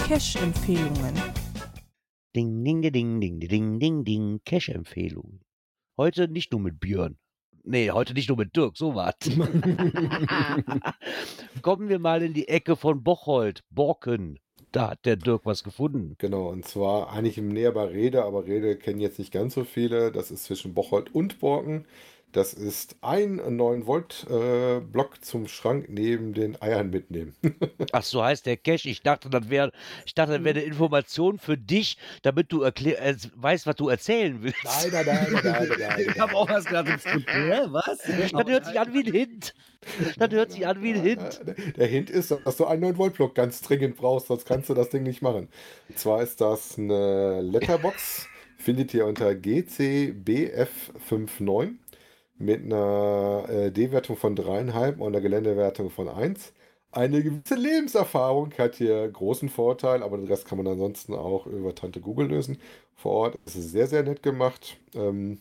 Cash-Empfehlungen. Ding, ding, ding, ding, ding, ding, ding, Cash-Empfehlung. Heute nicht nur mit Björn. Nee, heute nicht nur mit Dirk, so was. Kommen wir mal in die Ecke von Bocholt, Borken. Da hat der Dirk was gefunden. Genau, und zwar eigentlich im näher bei Rede, aber Rede kennen jetzt nicht ganz so viele. Das ist zwischen Bocholt und Borken. Das ist ein 9 Volt äh, Block zum Schrank neben den Eiern mitnehmen. Ach, so heißt der Cache. Ich dachte, das wäre ich dachte, das wäre eine Information für dich, damit du erklär, äh, weißt, was du erzählen willst. nein, nein, nein, nein, nein, nein. Ich habe auch erst gedacht, hä, was? Das hört sich an wie ein Hint. Das hört sich an wie ein Hint. Der Hint ist, dass du einen 9 Volt Block ganz dringend brauchst, sonst kannst du das Ding nicht machen. Und zwar ist das eine Letterbox, findet ihr unter GCBF59 mit einer äh, D-Wertung von 3,5 und einer Geländewertung von 1. Eine gewisse Lebenserfahrung hat hier großen Vorteil, aber den Rest kann man ansonsten auch über Tante Google lösen vor Ort. Es ist sehr, sehr nett gemacht. Ähm,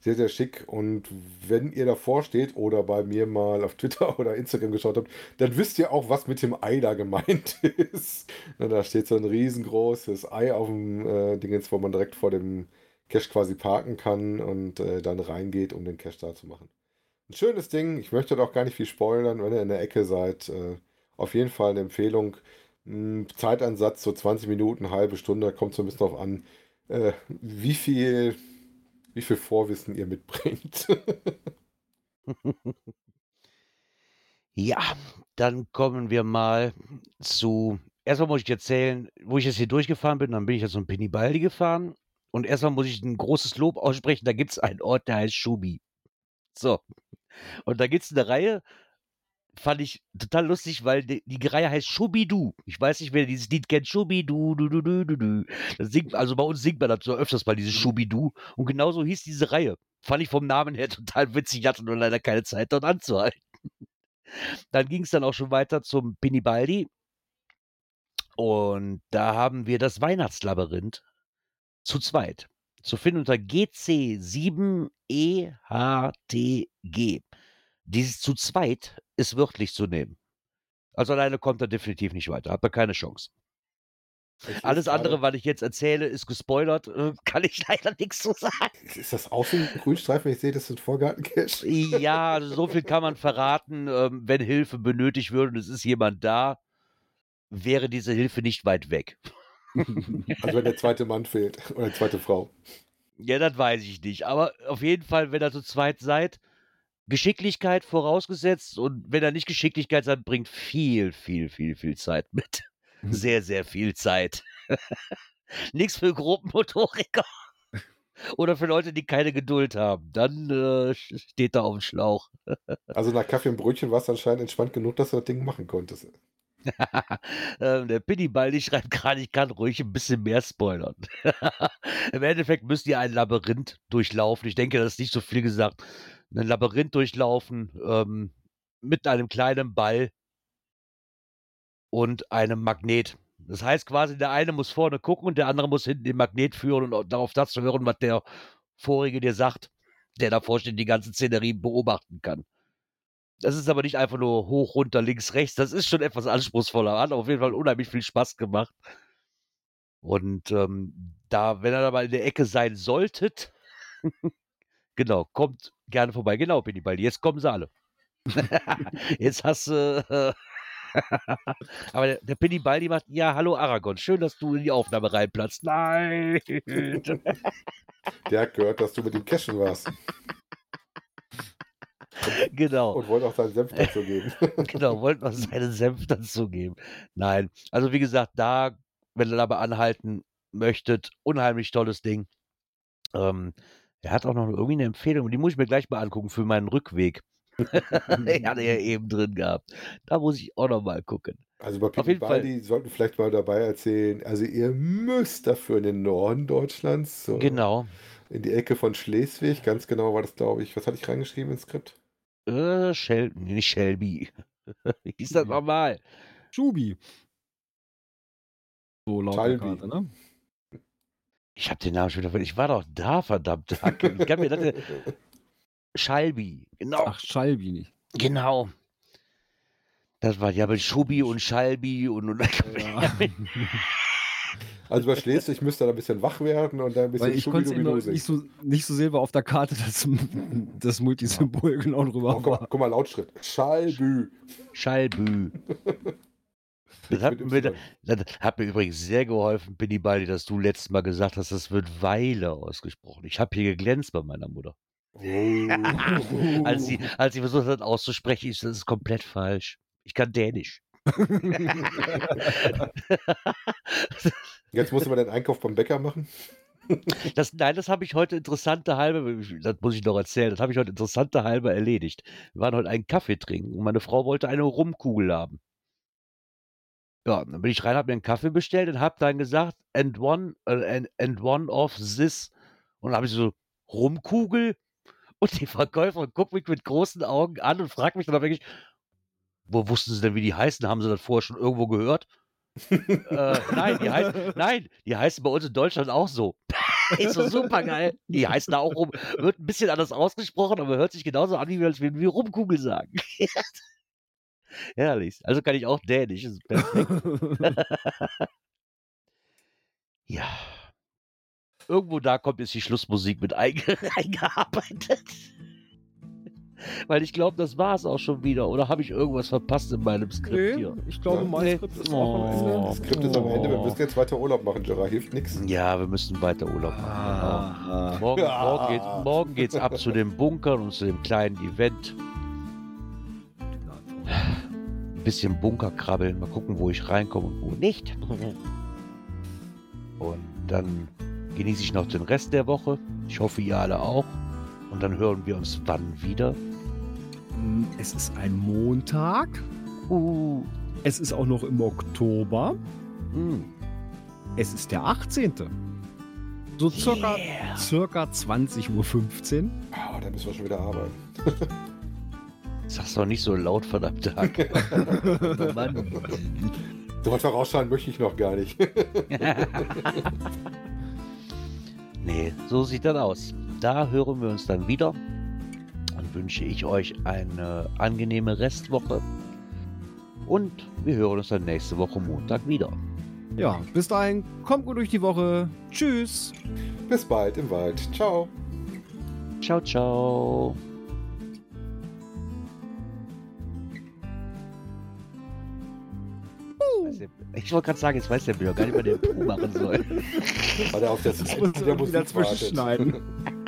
sehr, sehr schick. Und wenn ihr davor steht oder bei mir mal auf Twitter oder Instagram geschaut habt, dann wisst ihr auch, was mit dem Ei da gemeint ist. Da steht so ein riesengroßes Ei auf dem äh, Dingens, wo man direkt vor dem Cache quasi parken kann und äh, dann reingeht, um den Cache da zu machen. Ein schönes Ding. Ich möchte doch gar nicht viel spoilern, wenn ihr in der Ecke seid. Äh, auf jeden Fall eine Empfehlung. Hm, Zeitansatz so 20 Minuten, halbe Stunde, kommt so ein bisschen drauf an, äh, wie viel wie viel Vorwissen ihr mitbringt. Ja, dann kommen wir mal zu. Erstmal muss ich erzählen, wo ich jetzt hier durchgefahren bin. Dann bin ich jetzt um Pinibaldi gefahren. Und erstmal muss ich ein großes Lob aussprechen. Da gibt es einen Ort, der heißt Schubi. So. Und da gibt es eine Reihe, fand ich total lustig, weil die, die Reihe heißt Schubidu. Ich weiß nicht, wer dieses Lied kennt. Schubidu, du, du, du, du, du. Das singt, also bei uns singt man so öfters mal, dieses Schubidu. Und genauso hieß diese Reihe. Fand ich vom Namen her total witzig. Ich hatte nur leider keine Zeit, dort anzuhalten. Dann ging es dann auch schon weiter zum Pinibaldi. Und da haben wir das Weihnachtslabyrinth zu zweit. Zu finden unter GC7EHTG. Dieses zu zweit ist wörtlich zu nehmen. Also alleine kommt er definitiv nicht weiter. Hat er keine Chance. Ich Alles andere, gerade- was ich jetzt erzähle, ist gespoilert. äh, Kann ich leider nichts zu sagen. Ist das auch so ein Grünstreifen? Ich sehe, das ist ein Vorgarten-Cache. Ja, also so viel kann man verraten. Ähm, wenn Hilfe benötigt würde und es ist jemand da, wäre diese Hilfe nicht weit weg. Also wenn der zweite Mann fehlt oder die zweite Frau. Ja, das weiß ich nicht. Aber auf jeden Fall, wenn ihr zu zweit seid, Geschicklichkeit vorausgesetzt. Und wenn er nicht Geschicklichkeit seid, bringt viel, viel, viel, viel Zeit mit. Sehr, sehr viel Zeit. Nichts für Gruppenmotoriker. Oder für Leute, die keine Geduld haben. Dann äh, steht da auf dem Schlauch. Also nach Kaffee und Brötchen war es anscheinend entspannt genug, dass du das Ding machen konntest. ähm, der Pinnybaldi schreibt gerade, ich kann ruhig ein bisschen mehr spoilern. Im Endeffekt müsst ihr ein Labyrinth durchlaufen. Ich denke, das ist nicht so viel gesagt. Ein Labyrinth durchlaufen ähm, mit einem kleinen Ball und einem Magnet. Das heißt quasi, der eine muss vorne gucken und der andere muss hinten den Magnet führen und darauf das zu hören, was der vorige dir sagt, der davor steht, die ganze Szenerie beobachten kann. Das ist aber nicht einfach nur hoch, runter, links, rechts. Das ist schon etwas anspruchsvoller. Hat auf jeden Fall unheimlich viel Spaß gemacht. Und ähm, da, wenn ihr da mal in der Ecke sein solltet, genau, kommt gerne vorbei. Genau, Pinnybaldi. Jetzt kommen sie alle. Jetzt hast du. Äh, aber der, der Pinnybaldi macht, ja, hallo Aragon, schön, dass du in die Aufnahme reinplatzt. Nein! Der hat gehört, dass du mit dem Cashen warst genau. und wollte auch seinen Senf dazu geben. genau, wollten wir seinen Senf dazu geben. Nein, also wie gesagt, da, wenn ihr dabei anhalten möchtet, unheimlich tolles Ding. Ähm, er hat auch noch irgendwie eine Empfehlung, die muss ich mir gleich mal angucken für meinen Rückweg. Den hat er ja eben drin gehabt. Da muss ich auch noch mal gucken. Also bei Fall. Baldi sollten vielleicht mal dabei erzählen. Also ihr müsst dafür in den Norden Deutschlands, so Genau. in die Ecke von Schleswig. Ganz genau war das, glaube ich. Was hatte ich reingeschrieben ins Skript? Äh, Shel nee, nicht Shelby. Wie hieß das nochmal? Schubi. So laut der. Karte, ne? Ich habe den Namen schon wieder vergessen. Ich war doch da, verdammt. Ich kann mir das. Schalbi. Genau. Ach, Schalbi nicht. Genau. Das war ja mit Schubi und Schalbi und. und Ja. Also bei Schleswig müsste er ein bisschen wach werden und dann ein bisschen Weil ich konnte nicht so, nicht so sehen, weil auf der Karte das, das Multisymbol genau drüber Oh, guck, mal, war. guck mal, Lautschritt. Schalbü. Schalbü. Das hat, mir, das hat mir übrigens sehr geholfen, Binny Baldi, dass du letztes Mal gesagt hast, das wird Weile ausgesprochen. Ich habe hier geglänzt bei meiner Mutter. Oh. Als sie, als sie versucht hat auszusprechen, so, das ist komplett falsch. Ich kann Dänisch. Jetzt musst du mal den Einkauf beim Bäcker machen. Das, nein, das habe ich heute interessante halbe, das muss ich noch erzählen, das habe ich heute interessante halbe erledigt. Wir waren heute einen Kaffee trinken und meine Frau wollte eine Rumkugel haben. Ja, dann bin ich rein, habe mir einen Kaffee bestellt und habe dann gesagt, and one, äh, and, and one of this. Und dann habe ich so, Rumkugel? Und die Verkäuferin guckt mich mit großen Augen an und fragt mich dann wirklich, wo wussten sie denn, wie die heißen? Haben sie das vorher schon irgendwo gehört? Äh, nein, die heißen, nein, die heißen bei uns in Deutschland auch so. Ist so super geil. Die heißen da auch rum. Wird ein bisschen anders ausgesprochen, aber hört sich genauso an, wie wir, wir Rumkugel sagen. Herrlich. Also kann ich auch Dänisch. Ist perfekt. ja. Irgendwo da kommt jetzt die Schlussmusik mit einge eingearbeitet. Weil ich glaube, das war es auch schon wieder. Oder habe ich irgendwas verpasst in meinem Skript Nee, hier? ich glaube, Ja. mein Nee. Skript ist auch am Ende. Oh. Das Skript ist am Ende. Wir müssen jetzt weiter Urlaub machen, Gerard. Hilft nichts. Ja, wir müssen weiter Urlaub machen. Ah. Morgen, Ja. morgen, geht's, morgen geht's ab zu den Bunkern und zu dem kleinen Event. Ein bisschen Bunker krabbeln, mal gucken, wo ich reinkomme und wo nicht. Und dann genieße ich noch den Rest der Woche. Ich hoffe, ihr alle auch. Und dann hören wir uns wann wieder. Mm, Es ist ein Montag. Uh, Es ist auch noch im Oktober. hm. Es ist der 18. So circa, Yeah. circa 20.15 Uhr. Ah, da müssen wir schon wieder arbeiten. Sag's doch nicht so laut, verdammte Hacke. oh Mann. So was vorausschauend möchte ich noch gar nicht. Nee, so sieht das aus. Da hören wir uns dann wieder. Dann wünsche ich euch eine angenehme Restwoche. Und wir hören uns dann nächste Woche Montag wieder. Ja, bis dahin, kommt gut durch die Woche. Tschüss. Bis bald im Wald. Ciao. Ciao, ciao. Der- Ich wollte gerade sagen, jetzt weiß der Bill gar nicht, was der Puh machen soll. Weil er auf der er Musik wartet.